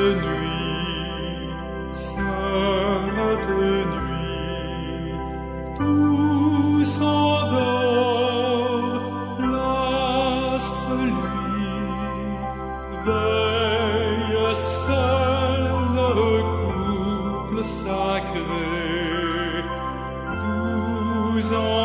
Notre nuit, sainte nuit, tout s'endorme, l'astre nuit, veille à ce le couple sacré, nous.